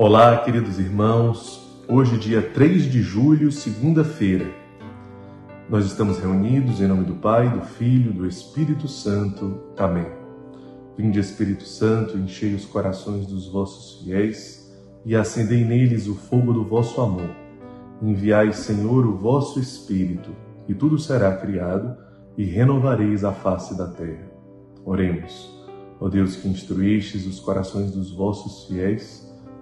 Olá, queridos irmãos. Hoje, dia 3 de julho, segunda-feira. Nós estamos reunidos em nome do Pai, do Filho, do Espírito Santo. Amém. Vinde, Espírito Santo, enchei os corações dos vossos fiéis e acendei neles o fogo do vosso amor. Enviai, Senhor, o vosso Espírito, e tudo será criado, e renovareis a face da terra. Oremos. Ó Deus que instruístes os corações dos vossos fiéis,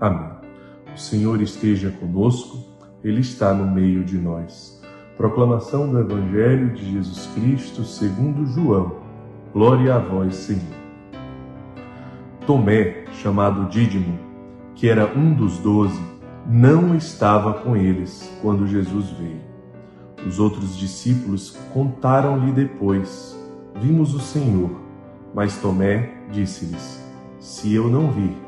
Amém. O Senhor esteja conosco, Ele está no meio de nós. Proclamação do Evangelho de Jesus Cristo segundo João. Glória a vós, Senhor. Tomé, chamado Dídimo, que era um dos doze, não estava com eles quando Jesus veio. Os outros discípulos contaram-lhe depois: Vimos o Senhor. Mas Tomé disse-lhes: Se eu não vir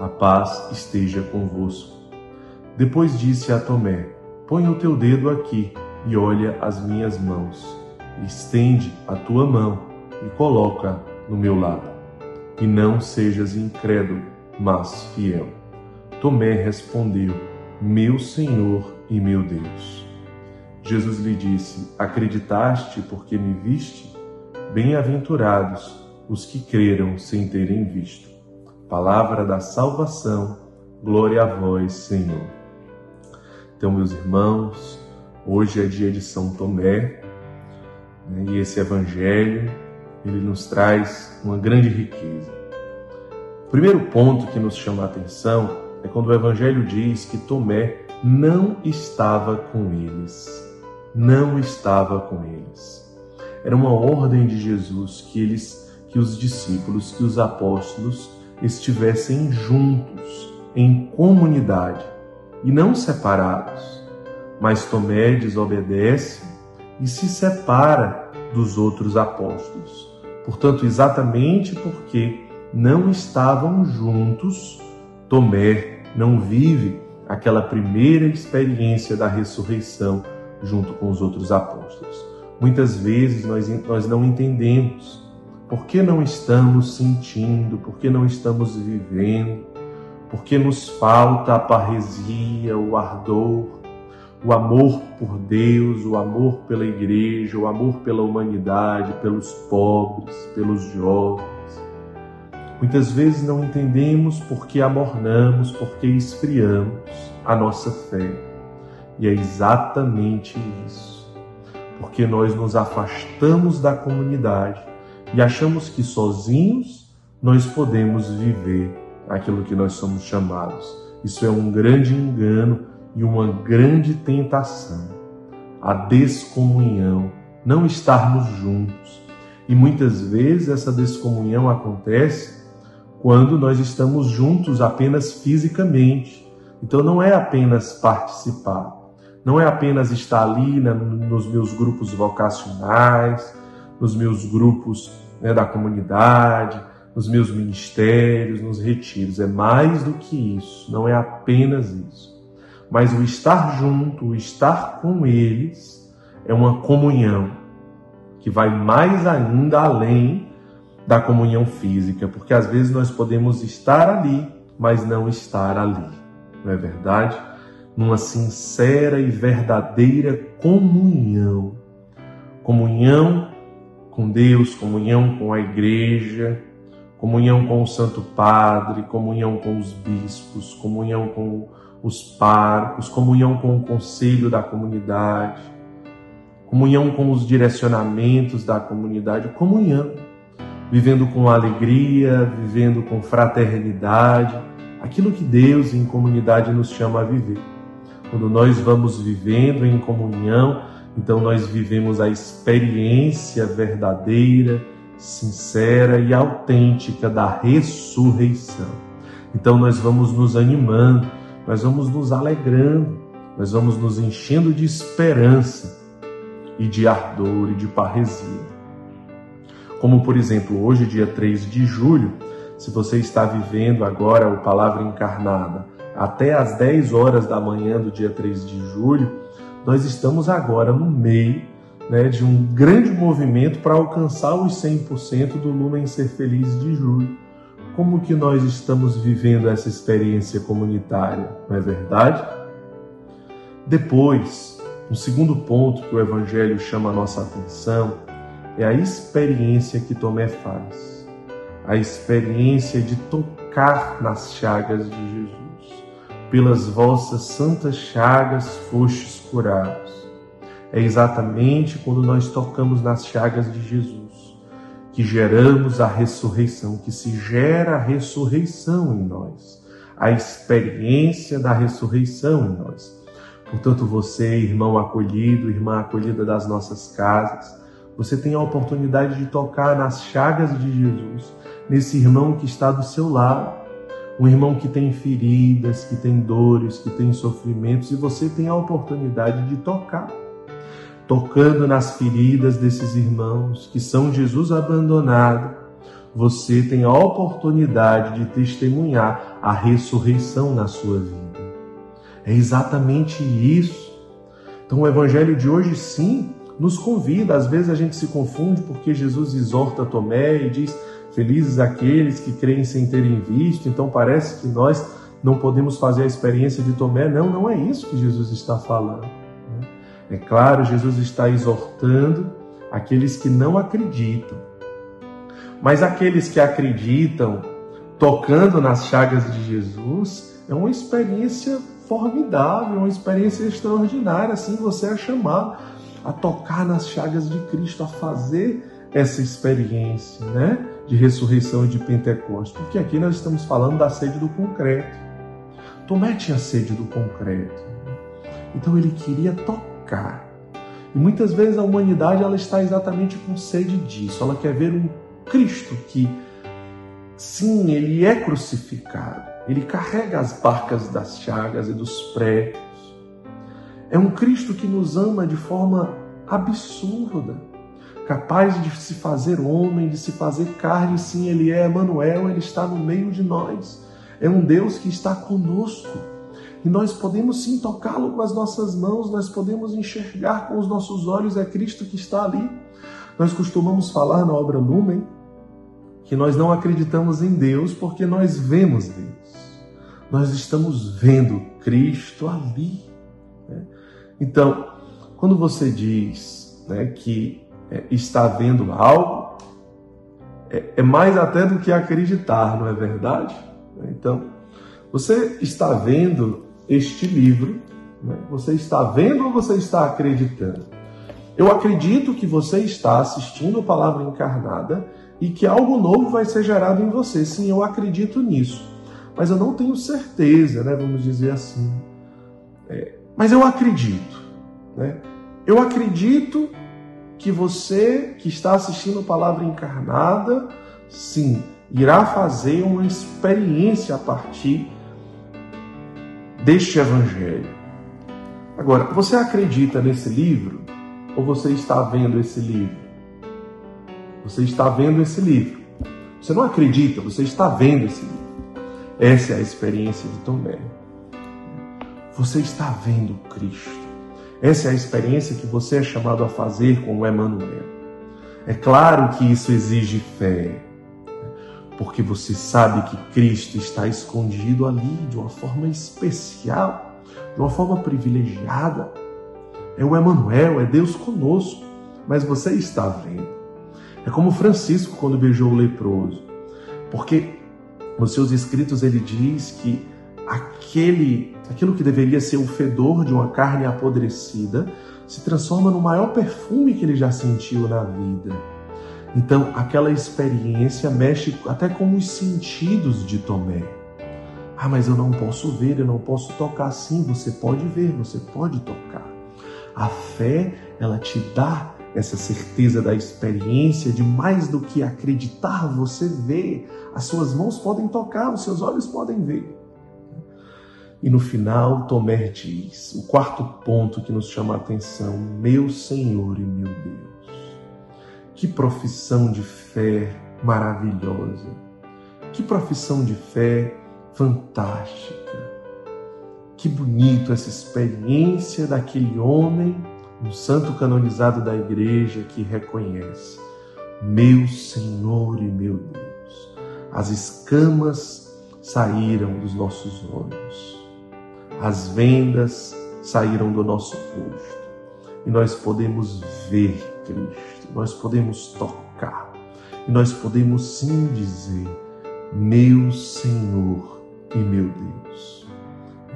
a paz esteja convosco. Depois disse a Tomé: Põe o teu dedo aqui e olha as minhas mãos. Estende a tua mão e coloca no meu lado. E não sejas incrédulo, mas fiel. Tomé respondeu: Meu Senhor e meu Deus. Jesus lhe disse: Acreditaste porque me viste? Bem-aventurados os que creram sem terem visto palavra da salvação. Glória a vós, Senhor. Então, meus irmãos, hoje é dia de São Tomé né, e esse evangelho ele nos traz uma grande riqueza. O primeiro ponto que nos chama a atenção é quando o evangelho diz que Tomé não estava com eles. Não estava com eles. Era uma ordem de Jesus que eles que os discípulos, que os apóstolos estivessem juntos, em comunidade, e não separados. Mas Tomé desobedece e se separa dos outros apóstolos. Portanto, exatamente porque não estavam juntos, Tomé não vive aquela primeira experiência da ressurreição junto com os outros apóstolos. Muitas vezes nós, nós não entendemos por que não estamos sentindo? Por que não estamos vivendo? Por que nos falta a parresia, o ardor, o amor por Deus, o amor pela igreja, o amor pela humanidade, pelos pobres, pelos jovens? Muitas vezes não entendemos por que amornamos, por que esfriamos a nossa fé. E é exatamente isso. Porque nós nos afastamos da comunidade e achamos que sozinhos nós podemos viver aquilo que nós somos chamados. Isso é um grande engano e uma grande tentação. A descomunhão, não estarmos juntos. E muitas vezes essa descomunhão acontece quando nós estamos juntos apenas fisicamente. Então não é apenas participar, não é apenas estar ali nos meus grupos vocacionais, nos meus grupos né, da comunidade, nos meus ministérios, nos retiros. É mais do que isso, não é apenas isso. Mas o estar junto, o estar com eles, é uma comunhão que vai mais ainda além da comunhão física, porque às vezes nós podemos estar ali, mas não estar ali, não é verdade? Numa sincera e verdadeira comunhão. Comunhão com Deus, comunhão com a igreja, comunhão com o Santo Padre, comunhão com os bispos, comunhão com os párocos, comunhão com o conselho da comunidade, comunhão com os direcionamentos da comunidade, comunhão, vivendo com alegria, vivendo com fraternidade, aquilo que Deus em comunidade nos chama a viver. Quando nós vamos vivendo em comunhão, então nós vivemos a experiência verdadeira, sincera e autêntica da ressurreição. Então nós vamos nos animando, nós vamos nos alegrando, nós vamos nos enchendo de esperança e de ardor e de parresia. Como, por exemplo, hoje, dia 3 de julho, se você está vivendo agora o Palavra Encarnada até às 10 horas da manhã do dia 3 de julho, nós estamos agora no meio né, de um grande movimento para alcançar os 100% do Lumen Ser Feliz de julho. Como que nós estamos vivendo essa experiência comunitária, não é verdade? Depois, um segundo ponto que o Evangelho chama a nossa atenção é a experiência que Tomé faz, a experiência de tocar nas chagas de Jesus. Pelas vossas santas chagas fostes curados. É exatamente quando nós tocamos nas chagas de Jesus que geramos a ressurreição, que se gera a ressurreição em nós, a experiência da ressurreição em nós. Portanto, você, irmão acolhido, irmã acolhida das nossas casas, você tem a oportunidade de tocar nas chagas de Jesus, nesse irmão que está do seu lado, um irmão que tem feridas, que tem dores, que tem sofrimentos, e você tem a oportunidade de tocar. Tocando nas feridas desses irmãos que são Jesus abandonado, você tem a oportunidade de testemunhar a ressurreição na sua vida. É exatamente isso. Então, o Evangelho de hoje, sim, nos convida. Às vezes a gente se confunde porque Jesus exorta Tomé e diz: Felizes aqueles que creem sem terem visto. Então parece que nós não podemos fazer a experiência de Tomé. Não, não é isso que Jesus está falando. Né? É claro, Jesus está exortando aqueles que não acreditam. Mas aqueles que acreditam, tocando nas chagas de Jesus, é uma experiência formidável, uma experiência extraordinária. Assim você é chamado a tocar nas chagas de Cristo, a fazer essa experiência né, de ressurreição e de Pentecostes. Porque aqui nós estamos falando da sede do concreto. Tomé tinha sede do concreto. Então ele queria tocar. E muitas vezes a humanidade ela está exatamente com sede disso. Ela quer ver um Cristo que, sim, ele é crucificado. Ele carrega as barcas das chagas e dos pregos é um Cristo que nos ama de forma absurda, capaz de se fazer homem, de se fazer carne. Sim, Ele é Emmanuel, Ele está no meio de nós. É um Deus que está conosco. E nós podemos sim tocá-lo com as nossas mãos, nós podemos enxergar com os nossos olhos, é Cristo que está ali. Nós costumamos falar na obra Lumen que nós não acreditamos em Deus porque nós vemos Deus. Nós estamos vendo Cristo ali. Né? Então, quando você diz né, que é, está vendo algo, é, é, mais até do que acreditar, não é verdade? Então, você está vendo este livro, né? você está vendo ou você está acreditando? Eu acredito que você está assistindo a palavra encarnada e que algo novo vai ser gerado em você. Sim, eu acredito nisso. Mas eu não tenho certeza, né? Vamos dizer assim. É, mas eu acredito. Né? Eu acredito que você que está assistindo a Palavra Encarnada, sim, irá fazer uma experiência a partir deste Evangelho. Agora, você acredita nesse livro ou você está vendo esse livro? Você está vendo esse livro. Você não acredita, você está vendo esse livro. Essa é a experiência de Tomé. Você está vendo Cristo. Essa é a experiência que você é chamado a fazer com o Emmanuel. É claro que isso exige fé, porque você sabe que Cristo está escondido ali de uma forma especial, de uma forma privilegiada. É o Emmanuel, é Deus conosco, mas você está vendo. É como Francisco quando beijou o leproso, porque nos seus escritos ele diz que aquele aquilo que deveria ser o fedor de uma carne apodrecida, se transforma no maior perfume que ele já sentiu na vida. Então, aquela experiência mexe até com os sentidos de Tomé. Ah, mas eu não posso ver, eu não posso tocar. Sim, você pode ver, você pode tocar. A fé, ela te dá essa certeza da experiência de mais do que acreditar, você vê. As suas mãos podem tocar, os seus olhos podem ver. E no final, Tomé diz, o quarto ponto que nos chama a atenção: Meu Senhor e meu Deus. Que profissão de fé maravilhosa. Que profissão de fé fantástica. Que bonito essa experiência daquele homem, um santo canonizado da igreja que reconhece: Meu Senhor e meu Deus. As escamas saíram dos nossos olhos as vendas saíram do nosso rosto e nós podemos ver Cristo, nós podemos tocar e nós podemos sim dizer: Meu Senhor e meu Deus.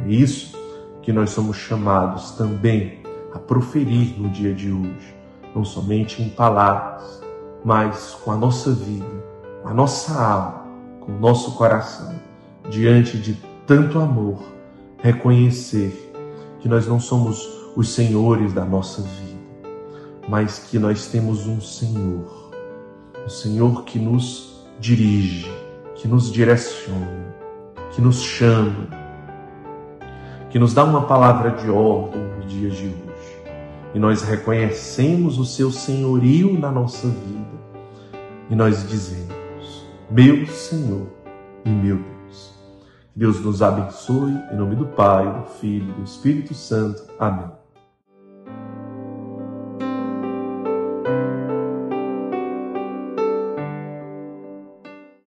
É isso que nós somos chamados também a proferir no dia de hoje, não somente em palavras, mas com a nossa vida, com a nossa alma, com o nosso coração, diante de tanto amor reconhecer que nós não somos os senhores da nossa vida, mas que nós temos um Senhor, um Senhor que nos dirige, que nos direciona, que nos chama, que nos dá uma palavra de ordem no dia de hoje. E nós reconhecemos o seu senhorio na nossa vida. E nós dizemos: Meu Senhor e meu Deus. Deus nos abençoe, em nome do Pai, do Filho e do Espírito Santo. Amém.